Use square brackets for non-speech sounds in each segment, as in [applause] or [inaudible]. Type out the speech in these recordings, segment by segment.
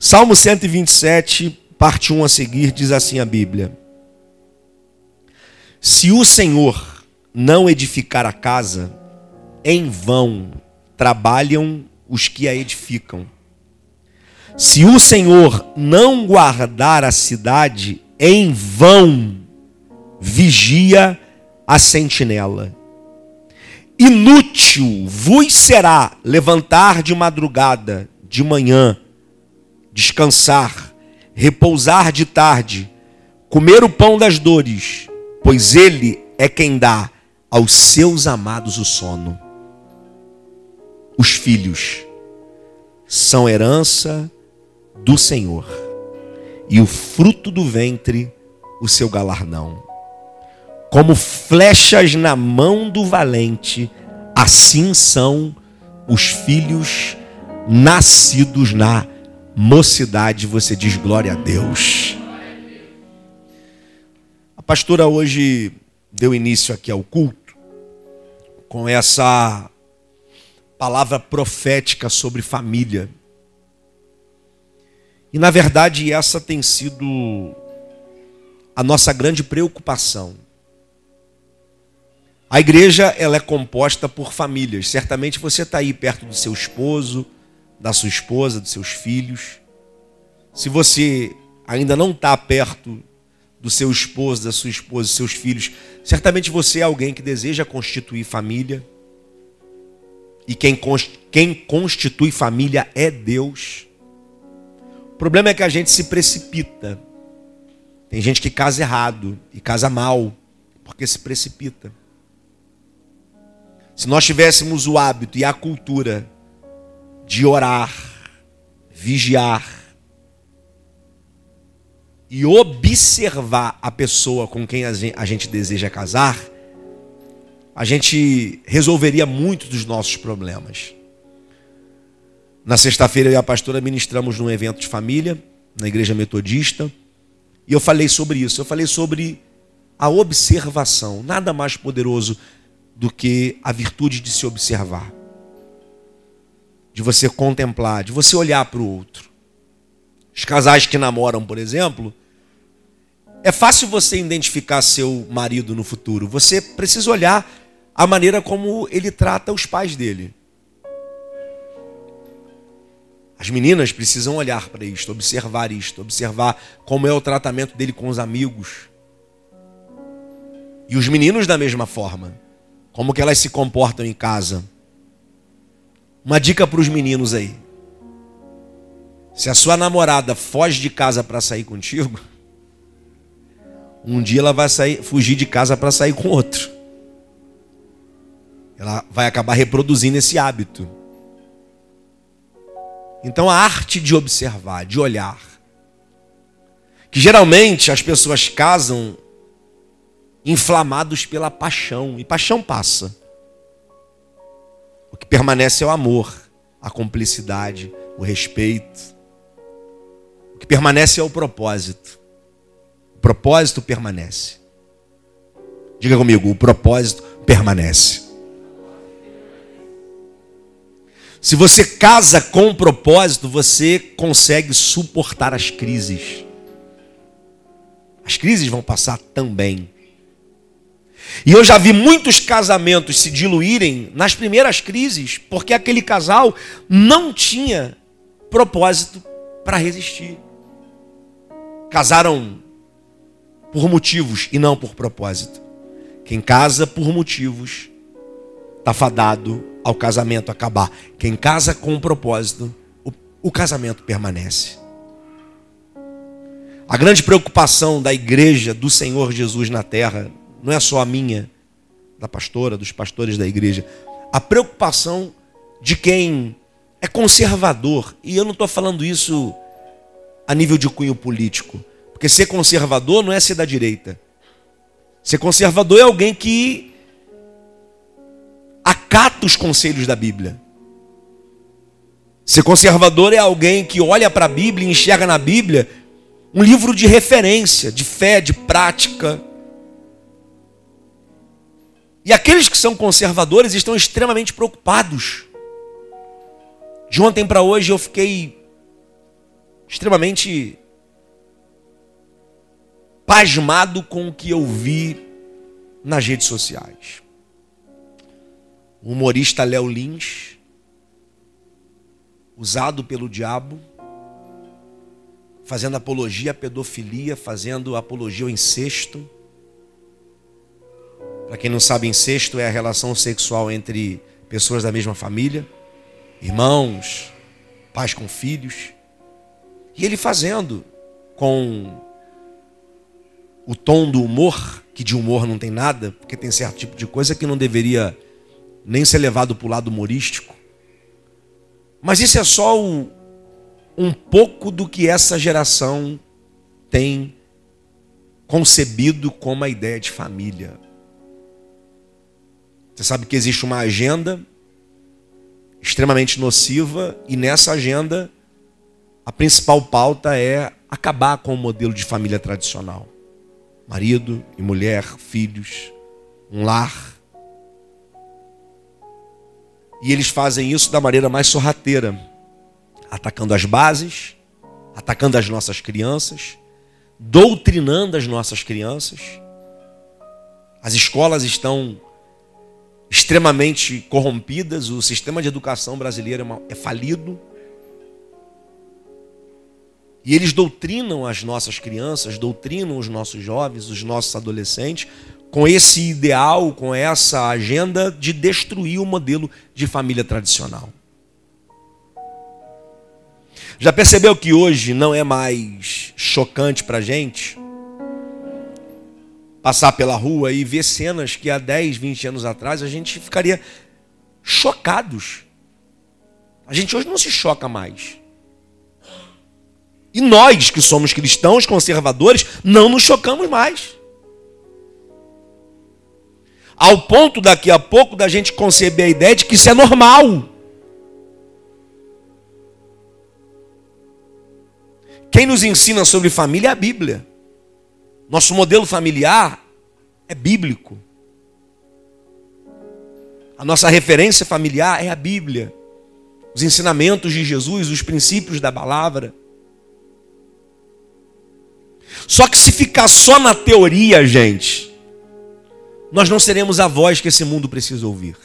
Salmo 127, parte 1 a seguir, diz assim a Bíblia: Se o Senhor não edificar a casa, em vão trabalham os que a edificam. Se o Senhor não guardar a cidade, em vão vigia a sentinela. Inútil vos será levantar de madrugada, de manhã, descansar, repousar de tarde, comer o pão das dores, pois ele é quem dá aos seus amados o sono. Os filhos são herança do Senhor, e o fruto do ventre, o seu galardão. Como flechas na mão do valente, assim são os filhos nascidos na mocidade. Você diz glória a Deus. A pastora hoje deu início aqui ao culto com essa palavra profética sobre família. E na verdade, essa tem sido a nossa grande preocupação. A igreja ela é composta por famílias. Certamente você está aí perto do seu esposo, da sua esposa, dos seus filhos. Se você ainda não está perto do seu esposo, da sua esposa, dos seus filhos, certamente você é alguém que deseja constituir família. E quem, quem constitui família é Deus. O problema é que a gente se precipita. Tem gente que casa errado e casa mal, porque se precipita. Se nós tivéssemos o hábito e a cultura de orar, vigiar e observar a pessoa com quem a gente deseja casar, a gente resolveria muitos dos nossos problemas. Na sexta-feira, eu e a pastora ministramos num evento de família, na igreja metodista, e eu falei sobre isso. Eu falei sobre a observação. Nada mais poderoso do que a virtude de se observar, de você contemplar, de você olhar para o outro. Os casais que namoram, por exemplo, é fácil você identificar seu marido no futuro. Você precisa olhar a maneira como ele trata os pais dele. As meninas precisam olhar para isto, observar isto, observar como é o tratamento dele com os amigos. E os meninos da mesma forma, como que elas se comportam em casa. Uma dica para os meninos aí. Se a sua namorada foge de casa para sair contigo, um dia ela vai sair, fugir de casa para sair com outro. Ela vai acabar reproduzindo esse hábito. Então a arte de observar, de olhar. Que geralmente as pessoas casam inflamados pela paixão, e paixão passa. O que permanece é o amor, a cumplicidade, o respeito. O que permanece é o propósito. O propósito permanece. Diga comigo, o propósito permanece. Se você casa com um propósito, você consegue suportar as crises. As crises vão passar também. E eu já vi muitos casamentos se diluírem nas primeiras crises, porque aquele casal não tinha propósito para resistir. Casaram por motivos e não por propósito. Quem casa por motivos está fadado ao casamento acabar. Quem casa com um propósito, o, o casamento permanece. A grande preocupação da igreja do Senhor Jesus na terra não é só a minha, da pastora, dos pastores da igreja. A preocupação de quem é conservador, e eu não estou falando isso a nível de cunho político, porque ser conservador não é ser da direita. Ser conservador é alguém que acata os conselhos da Bíblia. Ser conservador é alguém que olha para a Bíblia e enxerga na Bíblia um livro de referência, de fé, de prática. E aqueles que são conservadores estão extremamente preocupados. De ontem para hoje eu fiquei extremamente pasmado com o que eu vi nas redes sociais. O humorista Léo Lins, usado pelo diabo, fazendo apologia à pedofilia, fazendo apologia ao incesto. Para quem não sabe, incesto é a relação sexual entre pessoas da mesma família, irmãos, pais com filhos. E ele fazendo com o tom do humor, que de humor não tem nada, porque tem certo tipo de coisa que não deveria nem ser levado para o lado humorístico. Mas isso é só o, um pouco do que essa geração tem concebido como a ideia de família. Você sabe que existe uma agenda extremamente nociva e nessa agenda a principal pauta é acabar com o modelo de família tradicional. Marido e mulher, filhos, um lar. E eles fazem isso da maneira mais sorrateira atacando as bases, atacando as nossas crianças, doutrinando as nossas crianças. As escolas estão extremamente corrompidas, o sistema de educação brasileiro é, é falido. E eles doutrinam as nossas crianças, doutrinam os nossos jovens, os nossos adolescentes, com esse ideal, com essa agenda de destruir o modelo de família tradicional. Já percebeu que hoje não é mais chocante para a gente passar pela rua e ver cenas que há 10, 20 anos atrás a gente ficaria chocados. A gente hoje não se choca mais. E nós, que somos cristãos conservadores, não nos chocamos mais. Ao ponto daqui a pouco da gente conceber a ideia de que isso é normal. Quem nos ensina sobre família é a Bíblia. Nosso modelo familiar é bíblico. A nossa referência familiar é a Bíblia. Os ensinamentos de Jesus, os princípios da palavra. Só que se ficar só na teoria, gente, nós não seremos a voz que esse mundo precisa ouvir.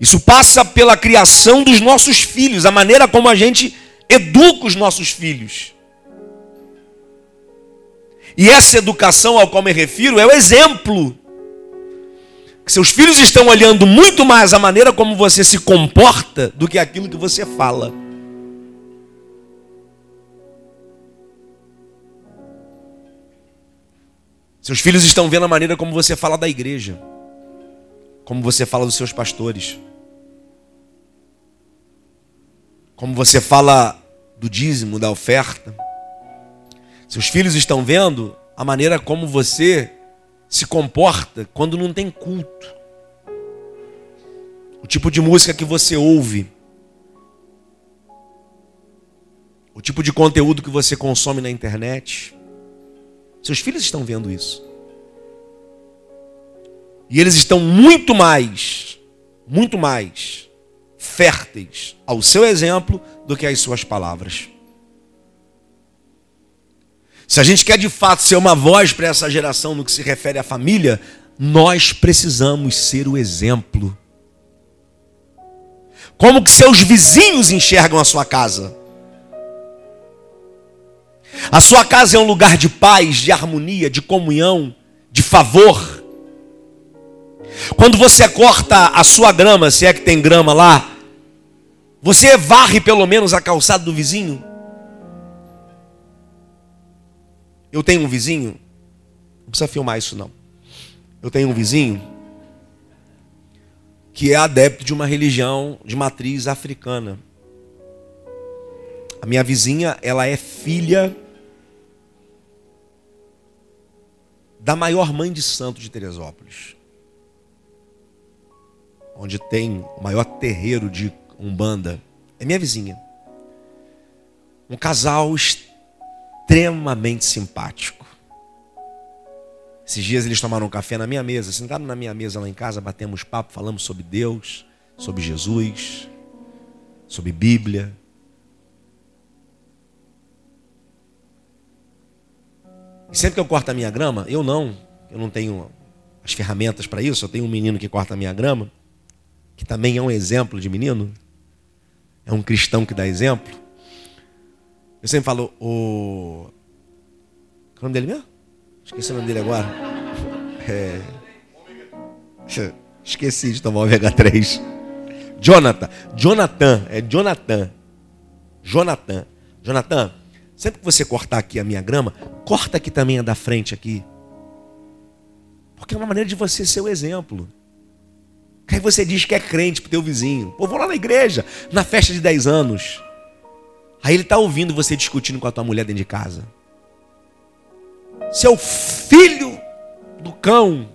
Isso passa pela criação dos nossos filhos, a maneira como a gente educa os nossos filhos. E essa educação ao qual me refiro é o exemplo. Seus filhos estão olhando muito mais a maneira como você se comporta do que aquilo que você fala. Seus filhos estão vendo a maneira como você fala da igreja, como você fala dos seus pastores, como você fala do dízimo, da oferta. Seus filhos estão vendo a maneira como você se comporta quando não tem culto. O tipo de música que você ouve. O tipo de conteúdo que você consome na internet. Seus filhos estão vendo isso. E eles estão muito mais, muito mais férteis ao seu exemplo do que às suas palavras. Se a gente quer de fato ser uma voz para essa geração no que se refere à família, nós precisamos ser o exemplo. Como que seus vizinhos enxergam a sua casa? A sua casa é um lugar de paz, de harmonia, de comunhão, de favor. Quando você corta a sua grama, se é que tem grama lá, você varre pelo menos a calçada do vizinho? Eu tenho um vizinho, não precisa filmar isso não. Eu tenho um vizinho que é adepto de uma religião de matriz africana. A minha vizinha, ela é filha da maior mãe de santo de Teresópolis onde tem o maior terreiro de Umbanda, é minha vizinha. Um casal extremamente extremamente simpático. Esses dias eles tomaram um café na minha mesa, sentaram na minha mesa lá em casa, batemos papo, falamos sobre Deus, sobre Jesus, sobre Bíblia. E sempre que eu corto a minha grama, eu não, eu não tenho as ferramentas para isso, eu tenho um menino que corta a minha grama, que também é um exemplo de menino, é um cristão que dá exemplo. Eu sempre falo, o. Qual é o nome dele mesmo? Esqueci o nome dele agora. É... [laughs] Esqueci de tomar o ômega 3. Jonathan. Jonathan. É Jonathan. Jonathan. Jonathan, sempre que você cortar aqui a minha grama, corta aqui também a da frente aqui. Porque é uma maneira de você ser o exemplo. Aí você diz que é crente pro teu vizinho. Pô, vou lá na igreja, na festa de 10 anos. Aí ele está ouvindo você discutindo com a tua mulher dentro de casa. Seu filho do cão,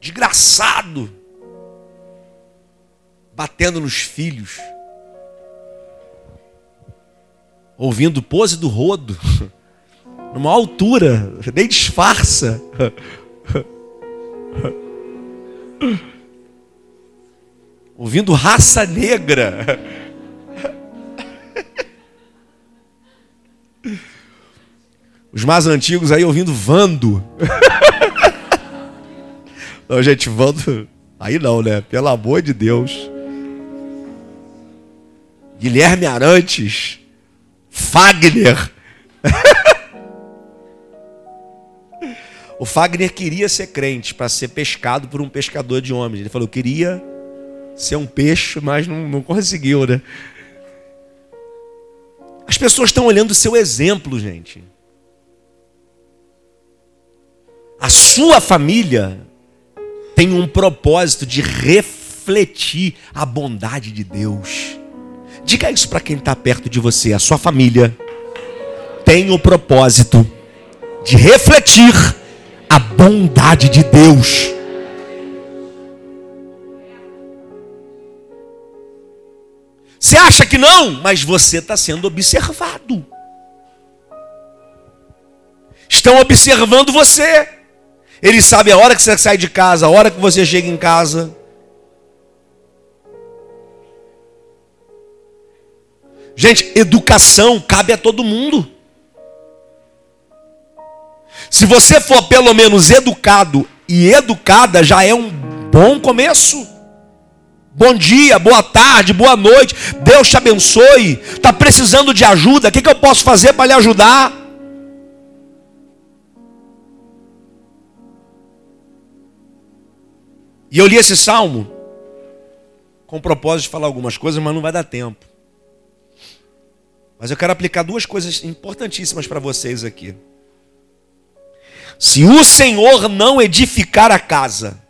desgraçado, batendo nos filhos, ouvindo pose do rodo, [laughs] numa altura, nem disfarça. [laughs] ouvindo raça negra. [laughs] Os mais antigos aí ouvindo Vando. [laughs] não, gente, Vando. Aí não, né? Pelo amor de Deus. Guilherme Arantes. Fagner. [laughs] o Fagner queria ser crente para ser pescado por um pescador de homens. Ele falou: queria ser um peixe, mas não, não conseguiu, né? As pessoas estão olhando o seu exemplo, gente. A sua família tem um propósito de refletir a bondade de Deus. Diga isso para quem está perto de você. A sua família tem o propósito de refletir a bondade de Deus. Você acha que não, mas você está sendo observado. Estão observando você. Ele sabe a hora que você sai de casa, a hora que você chega em casa. Gente, educação cabe a todo mundo. Se você for pelo menos educado e educada, já é um bom começo. Bom dia, boa tarde, boa noite. Deus te abençoe. Está precisando de ajuda? O que, que eu posso fazer para lhe ajudar? E eu li esse salmo com o propósito de falar algumas coisas, mas não vai dar tempo. Mas eu quero aplicar duas coisas importantíssimas para vocês aqui. Se o Senhor não edificar a casa,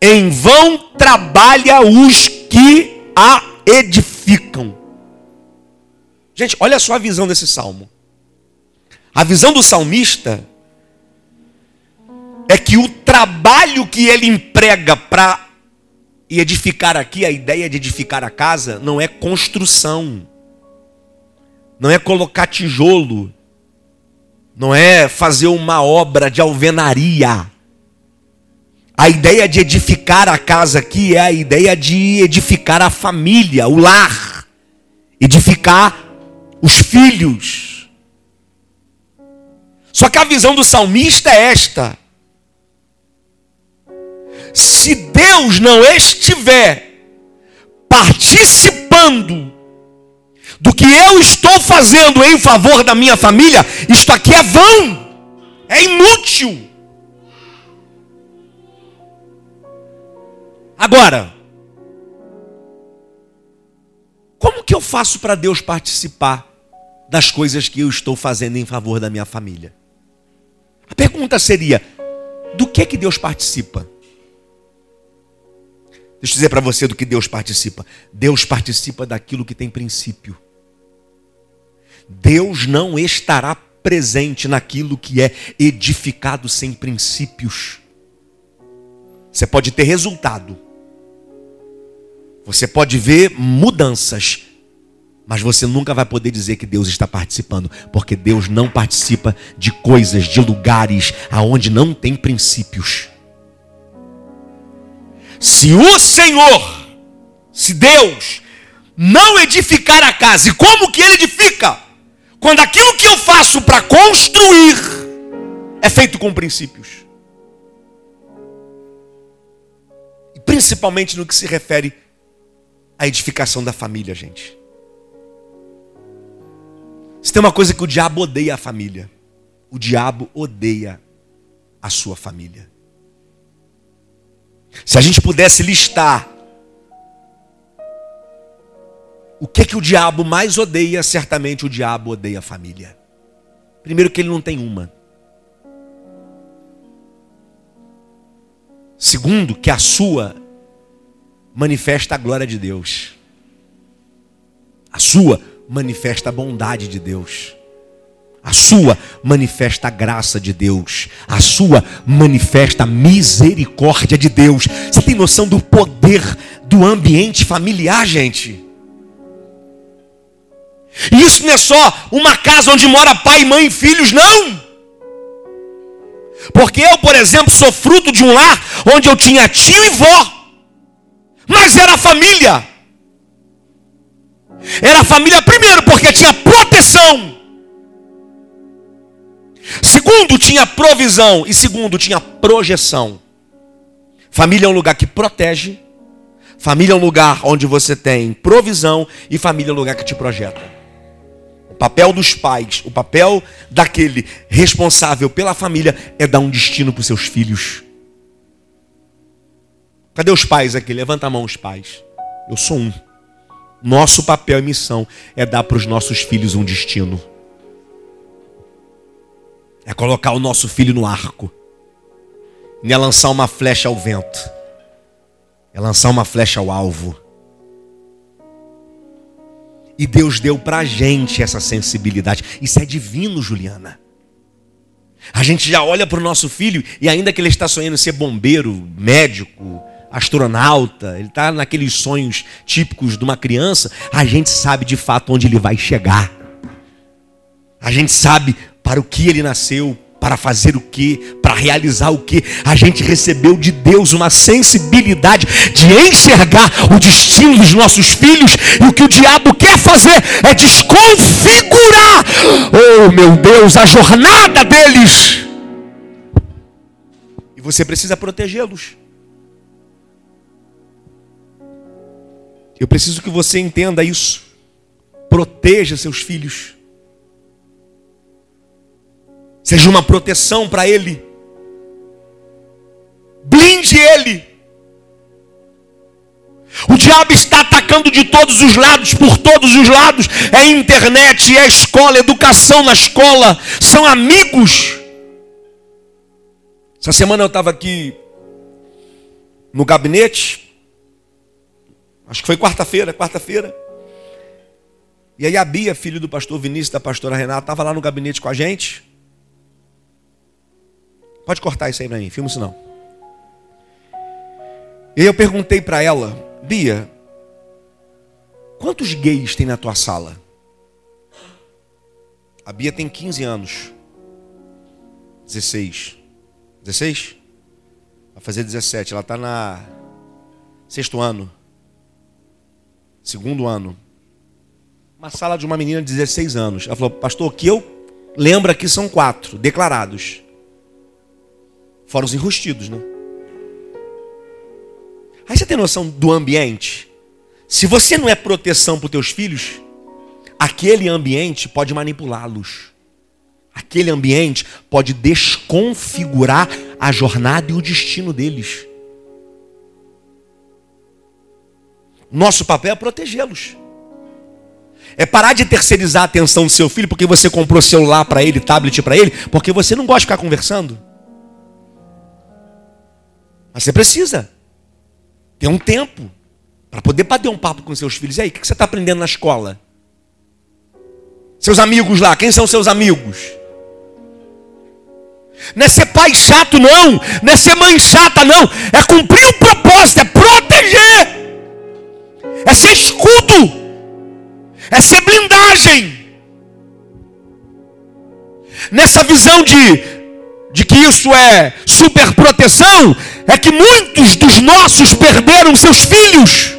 em vão trabalha os que a edificam. Gente, olha só a visão desse salmo. A visão do salmista é que o trabalho que ele emprega para edificar aqui, a ideia de edificar a casa, não é construção, não é colocar tijolo, não é fazer uma obra de alvenaria. A ideia de edificar a casa aqui é a ideia de edificar a família, o lar, edificar os filhos. Só que a visão do salmista é esta: se Deus não estiver participando do que eu estou fazendo em favor da minha família, isto aqui é vão, é inútil. Agora, como que eu faço para Deus participar das coisas que eu estou fazendo em favor da minha família? A pergunta seria: do que que Deus participa? Deixa eu dizer para você do que Deus participa. Deus participa daquilo que tem princípio. Deus não estará presente naquilo que é edificado sem princípios. Você pode ter resultado. Você pode ver mudanças. Mas você nunca vai poder dizer que Deus está participando, porque Deus não participa de coisas, de lugares aonde não tem princípios. Se o Senhor, se Deus não edificar a casa, e como que ele edifica? Quando aquilo que eu faço para construir é feito com princípios. Principalmente no que se refere à edificação da família, gente. Se tem uma coisa que o diabo odeia a família, o diabo odeia a sua família. Se a gente pudesse listar o que que o diabo mais odeia, certamente o diabo odeia a família. Primeiro que ele não tem uma. Segundo, que a sua manifesta a glória de Deus. A sua manifesta a bondade de Deus. A sua manifesta a graça de Deus. A sua manifesta a misericórdia de Deus. Você tem noção do poder do ambiente familiar, gente? E isso não é só uma casa onde mora pai, mãe e filhos, não. Porque eu, por exemplo, sou fruto de um lar onde eu tinha tio e vó, mas era família. Era família, primeiro, porque tinha proteção. Segundo, tinha provisão. E segundo, tinha projeção. Família é um lugar que protege. Família é um lugar onde você tem provisão. E família é um lugar que te projeta. O papel dos pais, o papel daquele responsável pela família é dar um destino para os seus filhos. Cadê os pais aqui? Levanta a mão, os pais. Eu sou um. Nosso papel e missão é dar para os nossos filhos um destino. É colocar o nosso filho no arco. Não é lançar uma flecha ao vento. É lançar uma flecha ao alvo. E Deus deu para a gente essa sensibilidade. Isso é divino, Juliana. A gente já olha para o nosso filho e ainda que ele está sonhando ser bombeiro, médico, astronauta, ele está naqueles sonhos típicos de uma criança, a gente sabe de fato onde ele vai chegar. A gente sabe para o que ele nasceu, para fazer o que, para realizar o que. A gente recebeu de Deus uma sensibilidade de enxergar o destino dos nossos filhos e o que o diabo quer fazer é desconfigurar, oh meu Deus, a jornada deles. E você precisa protegê-los. Eu preciso que você entenda isso. Proteja seus filhos. Seja uma proteção para ele. Blinde ele. O diabo está atacando de todos os lados, por todos os lados. É internet, é escola, educação na escola, são amigos. Essa semana eu estava aqui no gabinete, acho que foi quarta-feira, quarta-feira. E aí a Bia, filho do pastor Vinícius, da pastora Renata, estava lá no gabinete com a gente. Pode cortar isso aí para mim, filma isso não. E eu perguntei para ela, Bia, quantos gays tem na tua sala? A Bia tem 15 anos. 16. 16? Vai fazer 17. Ela está na sexto ano. Segundo ano. Uma sala de uma menina de 16 anos. Ela falou, pastor, que eu lembro aqui são quatro declarados. Fora os enrustidos, né? Aí você tem noção do ambiente? Se você não é proteção para os teus filhos, aquele ambiente pode manipulá-los. Aquele ambiente pode desconfigurar a jornada e o destino deles. Nosso papel é protegê-los. É parar de terceirizar a atenção do seu filho porque você comprou celular para ele, tablet para ele, porque você não gosta de ficar conversando. Mas você precisa ter um tempo para poder bater um papo com seus filhos. E aí, o que você está aprendendo na escola? Seus amigos lá, quem são seus amigos? Não é ser pai chato, não. Não é ser mãe chata, não. É cumprir o propósito, é proteger. É ser escudo. É ser blindagem. Nessa visão de de que isso é superproteção, é que muitos dos nossos perderam seus filhos.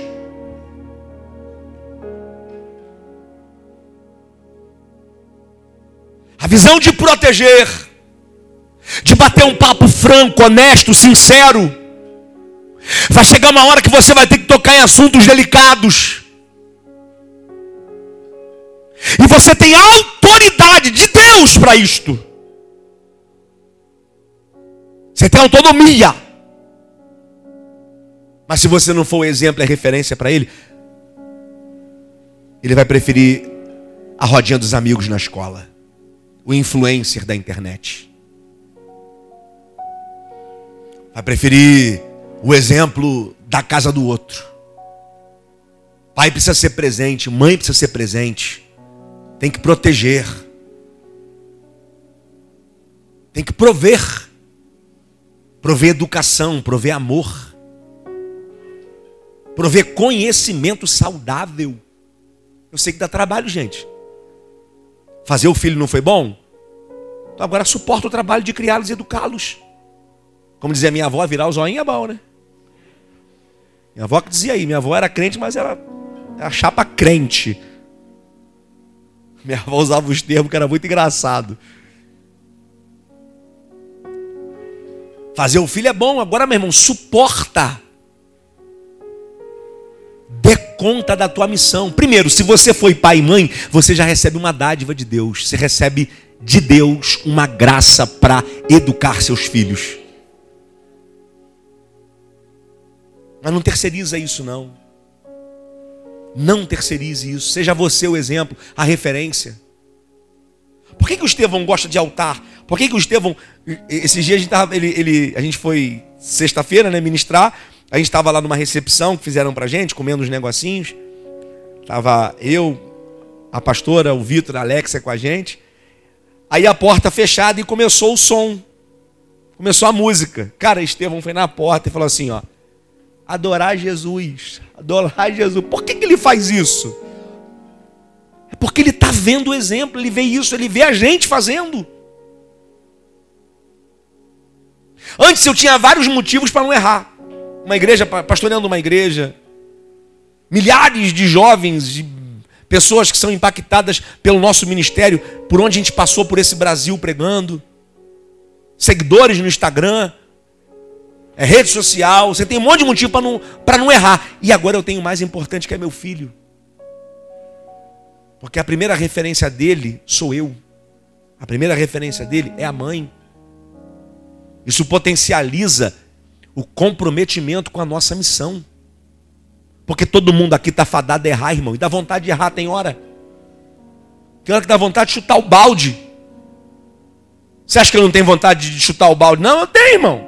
a visão de proteger, de bater um papo franco, honesto, sincero. Vai chegar uma hora que você vai ter que tocar em assuntos delicados. E você tem autoridade de Deus para isto. Você tem autonomia. Mas se você não for o exemplo e a referência para ele, ele vai preferir a rodinha dos amigos na escola, o influencer da internet. Vai preferir o exemplo da casa do outro. Pai precisa ser presente, mãe precisa ser presente. Tem que proteger. Tem que prover. Prover educação, prover amor. Prover conhecimento saudável. Eu sei que dá trabalho, gente. Fazer o filho não foi bom? Então agora suporta o trabalho de criá-los e educá-los. Como dizia minha avó, virar o zoinho é bom, né? Minha avó que dizia aí, minha avó era crente, mas era chapa crente. Minha avó usava os termos que era muito engraçado. Fazer o filho é bom, agora, meu irmão, suporta. Dê conta da tua missão. Primeiro, se você foi pai e mãe, você já recebe uma dádiva de Deus. Você recebe de Deus uma graça para educar seus filhos. Mas não terceiriza isso, não. Não terceirize isso. Seja você o exemplo, a referência. Por que, que o Estevão gosta de altar? Por que, que o Estevão. Esses dias a gente, tava, ele, ele, a gente foi sexta-feira, né, ministrar. A gente estava lá numa recepção que fizeram pra gente, comendo uns negocinhos. Tava eu, a pastora, o Vitor, a Alexia com a gente. Aí a porta fechada e começou o som. Começou a música. Cara, Estevão foi na porta e falou assim, ó adorar Jesus. Adorar Jesus. Por que, que ele faz isso? É porque ele está vendo o exemplo, ele vê isso, ele vê a gente fazendo. Antes eu tinha vários motivos para não errar. Uma igreja, pastoreando uma igreja, milhares de jovens, de pessoas que são impactadas pelo nosso ministério, por onde a gente passou por esse Brasil pregando, seguidores no Instagram, é rede social, você tem um monte de motivo para não, não errar. E agora eu tenho o mais importante que é meu filho. Porque a primeira referência dele sou eu. A primeira referência dele é a mãe. Isso potencializa o comprometimento com a nossa missão. Porque todo mundo aqui está fadado a errar, irmão. E dá vontade de errar, tem hora. Tem hora que dá vontade de chutar o balde. Você acha que eu não tenho vontade de chutar o balde? Não, eu tenho, irmão.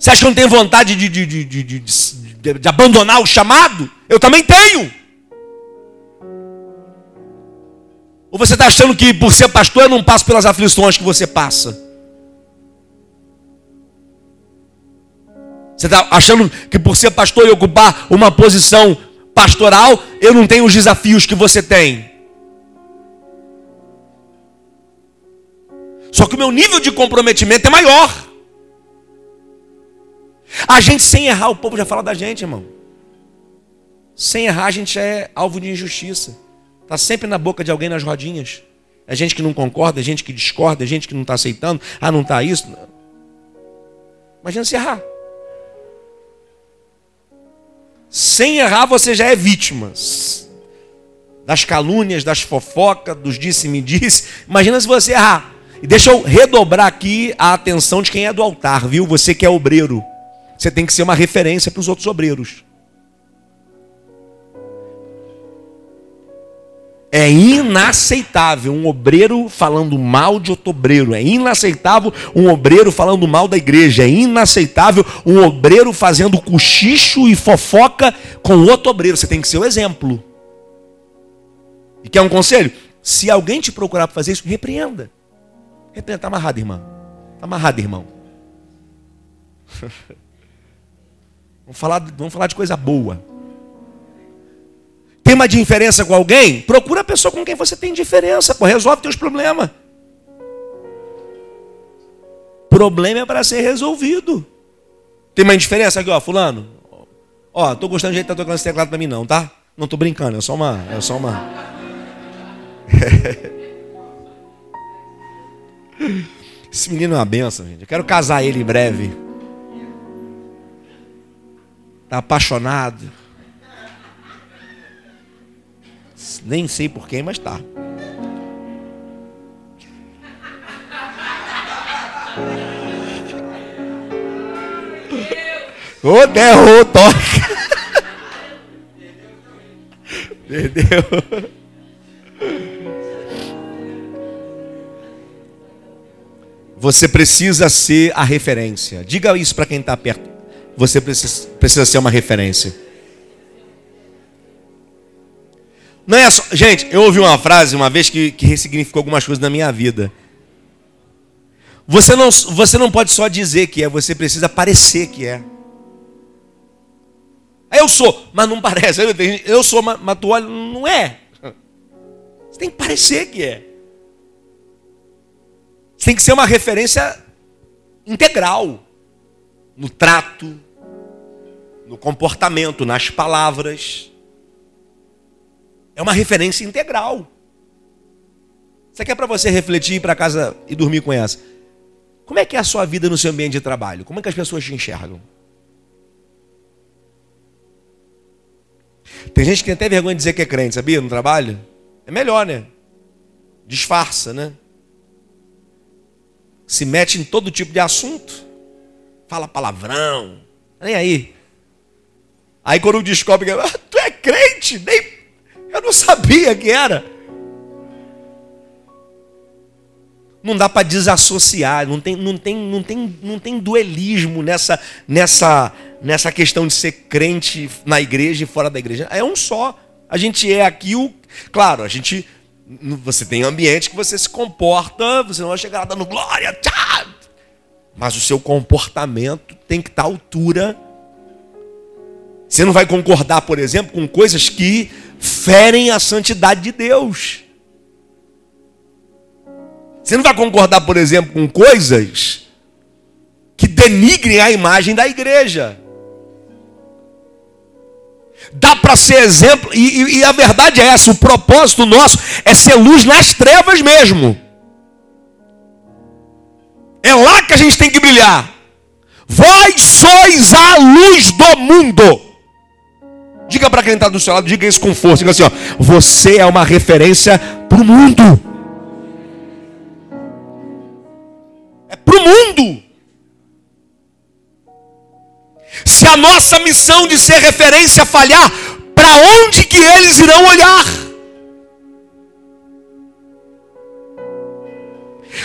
Você acha que não tenho vontade de, de, de, de, de abandonar o chamado? Eu também tenho. Ou você está achando que por ser pastor eu não passo pelas aflições que você passa? Você está achando que por ser pastor e ocupar uma posição pastoral, eu não tenho os desafios que você tem? Só que o meu nível de comprometimento é maior. A gente sem errar, o povo já fala da gente, irmão. Sem errar, a gente é alvo de injustiça. Está sempre na boca de alguém nas rodinhas. É gente que não concorda, é gente que discorda, é gente que não está aceitando. Ah, não está isso. Imagina se errar. Sem errar, você já é vítima das calúnias, das fofocas, dos disse-me-disse. Imagina se você errar. E deixa eu redobrar aqui a atenção de quem é do altar, viu? Você que é obreiro. Você tem que ser uma referência para os outros obreiros. É inaceitável um obreiro falando mal de outro obreiro. É inaceitável um obreiro falando mal da igreja. É inaceitável um obreiro fazendo cochicho e fofoca com outro obreiro. Você tem que ser o exemplo. E quer um conselho? Se alguém te procurar para fazer isso, repreenda. Repreenda. Está amarrado, irmão. Está amarrado, irmão. [laughs] Vamos falar, vamos falar de coisa boa. Tem uma diferença com alguém? Procura a pessoa com quem você tem diferença, pô, resolve teus problemas. Problema é para ser resolvido. Tem uma diferença aqui, ó, fulano. Ó, tô gostando do jeito que tá tocando esse teclado para mim não, tá? Não tô brincando, é só uma, é só uma. [laughs] Esse menino é uma benção, gente. Eu quero casar ele em breve. Tá apaixonado. Nem sei por quem, mas tá. Ô, oh, derrou, toca. Perdeu. Você precisa ser a referência. Diga isso para quem está perto. Você precisa, precisa ser uma referência. Não é só. Gente, eu ouvi uma frase uma vez que, que ressignificou algumas coisas na minha vida. Você não, você não pode só dizer que é, você precisa parecer que é. Eu sou, mas não parece. Eu sou, mas tu olha, não é. Você tem que parecer que é. Você tem que ser uma referência integral no trato, no comportamento, nas palavras. É uma referência integral. Isso aqui é para você refletir, ir para casa e dormir com essa. Como é que é a sua vida no seu ambiente de trabalho? Como é que as pessoas te enxergam? Tem gente que tem até vergonha de dizer que é crente, sabia? No trabalho. É melhor, né? Disfarça, né? Se mete em todo tipo de assunto. Fala palavrão. Nem aí. Aí quando descobre que ah, tu é crente, nem eu não sabia que era. Não dá para desassociar, não tem, não, tem, não, tem, não tem duelismo nessa, nessa, nessa questão de ser crente na igreja e fora da igreja. É um só. A gente é aqui o. Claro, a gente. Você tem ambiente que você se comporta, você não vai chegar lá dando glória, tchá, mas o seu comportamento tem que estar à altura. Você não vai concordar, por exemplo, com coisas que ferem a santidade de Deus. Você não vai concordar, por exemplo, com coisas que denigrem a imagem da igreja. Dá para ser exemplo, e, e, e a verdade é essa: o propósito nosso é ser luz nas trevas mesmo. É lá que a gente tem que brilhar. Vós sois a luz do mundo. Diga para quem está do seu lado, diga isso com força. Diga assim: ó, você é uma referência para o mundo. para o mundo. Se a nossa missão de ser referência falhar, para onde que eles irão olhar?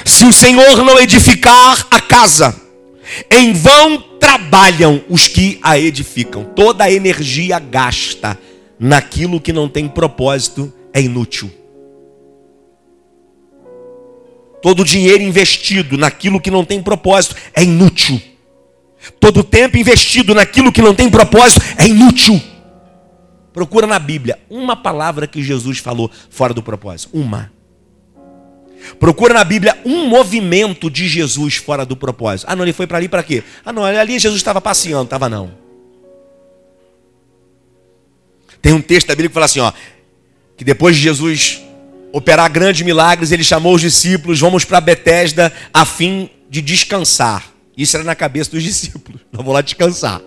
Se o Senhor não edificar a casa, em vão trabalham os que a edificam. Toda a energia gasta naquilo que não tem propósito é inútil. Todo dinheiro investido naquilo que não tem propósito é inútil. Todo tempo investido naquilo que não tem propósito é inútil. Procura na Bíblia uma palavra que Jesus falou fora do propósito. Uma. Procura na Bíblia um movimento de Jesus fora do propósito. Ah, não, ele foi para ali para quê? Ah, não, ali Jesus estava passeando, estava não. Tem um texto da Bíblia que fala assim, ó, que depois de Jesus operar grandes milagres, ele chamou os discípulos, vamos para Betesda a fim de descansar. Isso era na cabeça dos discípulos. [laughs] Vou lá descansar.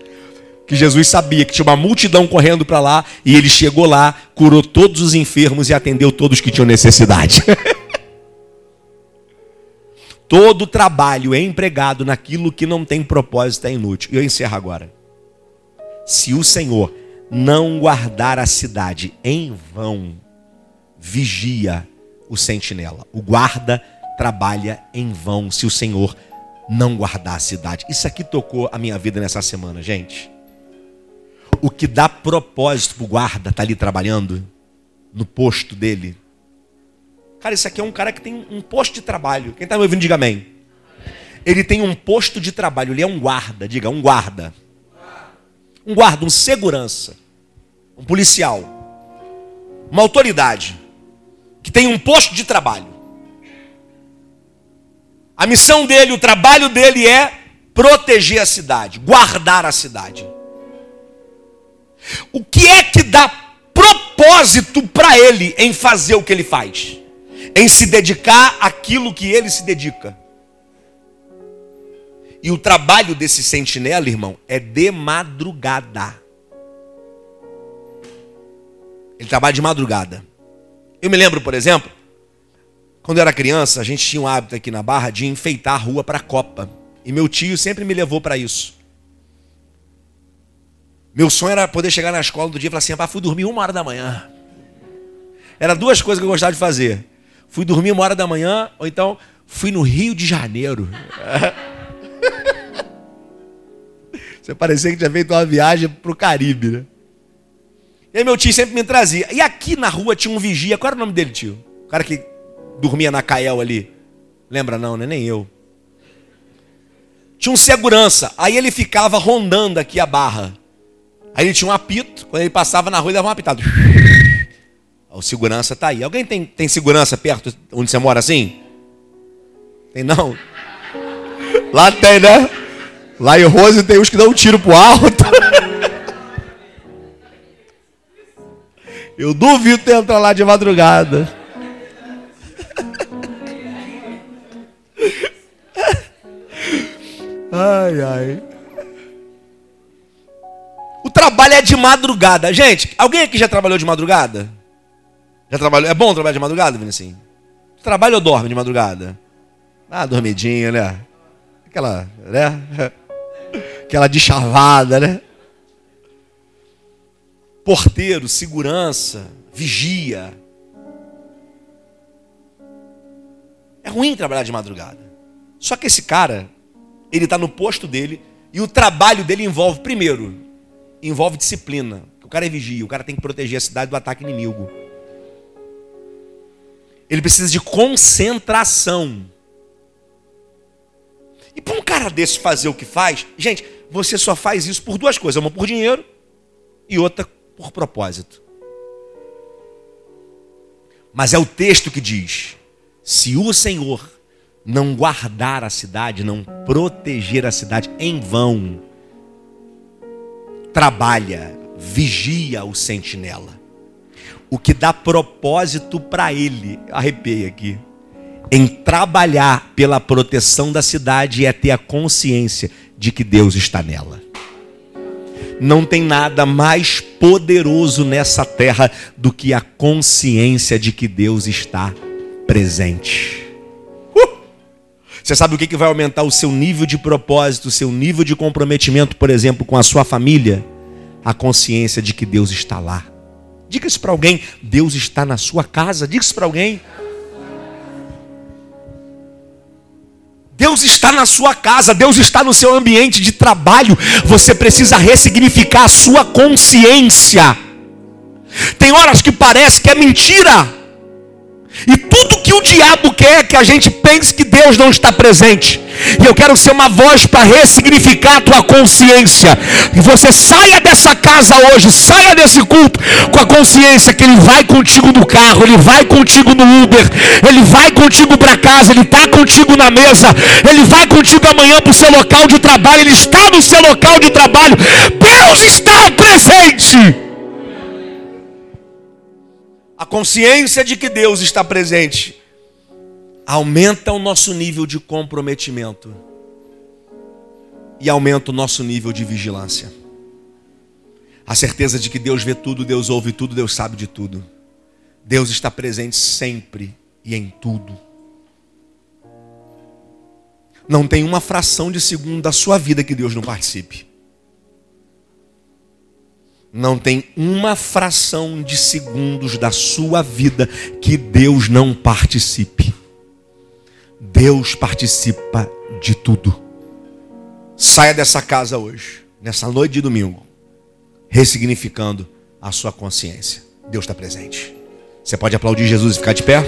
Que Jesus sabia que tinha uma multidão correndo para lá e ele chegou lá, curou todos os enfermos e atendeu todos que tinham necessidade. [laughs] Todo trabalho é empregado naquilo que não tem propósito é inútil. E eu encerro agora. Se o Senhor não guardar a cidade em vão, vigia o sentinela. O guarda trabalha em vão se o Senhor não guardar a cidade. Isso aqui tocou a minha vida nessa semana, gente. O que dá propósito para o guarda estar tá ali trabalhando no posto dele. Cara, isso aqui é um cara que tem um posto de trabalho. Quem está me ouvindo, diga amém. Ele tem um posto de trabalho, ele é um guarda, diga, um guarda. Um guarda, um segurança, um policial, uma autoridade que tem um posto de trabalho. A missão dele, o trabalho dele é proteger a cidade, guardar a cidade. O que é que dá propósito para ele em fazer o que ele faz? Em se dedicar àquilo que ele se dedica. E o trabalho desse sentinela, irmão, é de madrugada. Ele trabalha de madrugada. Eu me lembro, por exemplo, quando eu era criança, a gente tinha um hábito aqui na Barra de enfeitar a rua para a Copa. E meu tio sempre me levou para isso. Meu sonho era poder chegar na escola do dia e falar assim: fui dormir uma hora da manhã. Era duas coisas que eu gostava de fazer. Fui dormir uma hora da manhã, ou então fui no Rio de Janeiro. [laughs] Você parecia que tinha feito uma viagem para o Caribe, né? E aí meu tio sempre me trazia. E aqui na rua tinha um vigia. Qual era o nome dele, tio? O cara que dormia na Cael ali. Lembra não, né? Nem eu. Tinha um segurança. Aí ele ficava rondando aqui a barra. Aí ele tinha um apito. Quando ele passava na rua, ele dava um apitado. O segurança tá aí. Alguém tem, tem segurança perto onde você mora assim? Tem não? Lá tem, né? Lá em Rose tem uns que dão um tiro pro alto. Eu duvido ter entrar lá de madrugada. Ai, ai. O trabalho é de madrugada. Gente, alguém aqui já trabalhou de madrugada? Já trabalhou? É bom trabalhar de madrugada, Vinicinho? Trabalha ou dorme de madrugada? Ah, dormidinha, né? Aquela, né? [laughs] Aquela de chavada, né? Porteiro, segurança, vigia. É ruim trabalhar de madrugada. Só que esse cara, ele está no posto dele e o trabalho dele envolve, primeiro, envolve disciplina. O cara é vigia, o cara tem que proteger a cidade do ataque inimigo. Ele precisa de concentração. E para um cara desse fazer o que faz, gente, você só faz isso por duas coisas: uma por dinheiro e outra por propósito. Mas é o texto que diz: se o Senhor não guardar a cidade, não proteger a cidade, em vão trabalha, vigia o sentinela. O que dá propósito para ele, arrepiei aqui, em trabalhar pela proteção da cidade é ter a consciência de que Deus está nela. Não tem nada mais poderoso nessa terra do que a consciência de que Deus está presente. Você sabe o que vai aumentar o seu nível de propósito, o seu nível de comprometimento, por exemplo, com a sua família? A consciência de que Deus está lá. Diga isso para alguém: Deus está na sua casa. Diga isso para alguém. Deus está na sua casa, Deus está no seu ambiente de trabalho. Você precisa ressignificar a sua consciência. Tem horas que parece que é mentira. E tudo que o diabo quer é que a gente pense que Deus não está presente. E eu quero ser uma voz para ressignificar a tua consciência. E você saia dessa casa hoje, saia desse culto com a consciência que Ele vai contigo no carro, Ele vai contigo no Uber, Ele vai contigo para casa, Ele está contigo na mesa, Ele vai contigo amanhã para o seu local de trabalho, Ele está no seu local de trabalho. Deus está presente a consciência de que Deus está presente, aumenta o nosso nível de comprometimento e aumenta o nosso nível de vigilância. A certeza de que Deus vê tudo, Deus ouve tudo, Deus sabe de tudo. Deus está presente sempre e em tudo. Não tem uma fração de segundo da sua vida que Deus não participe não tem uma fração de segundos da sua vida que Deus não participe. Deus participa de tudo. Saia dessa casa hoje, nessa noite de domingo, ressignificando a sua consciência. Deus está presente. Você pode aplaudir Jesus e ficar de pé?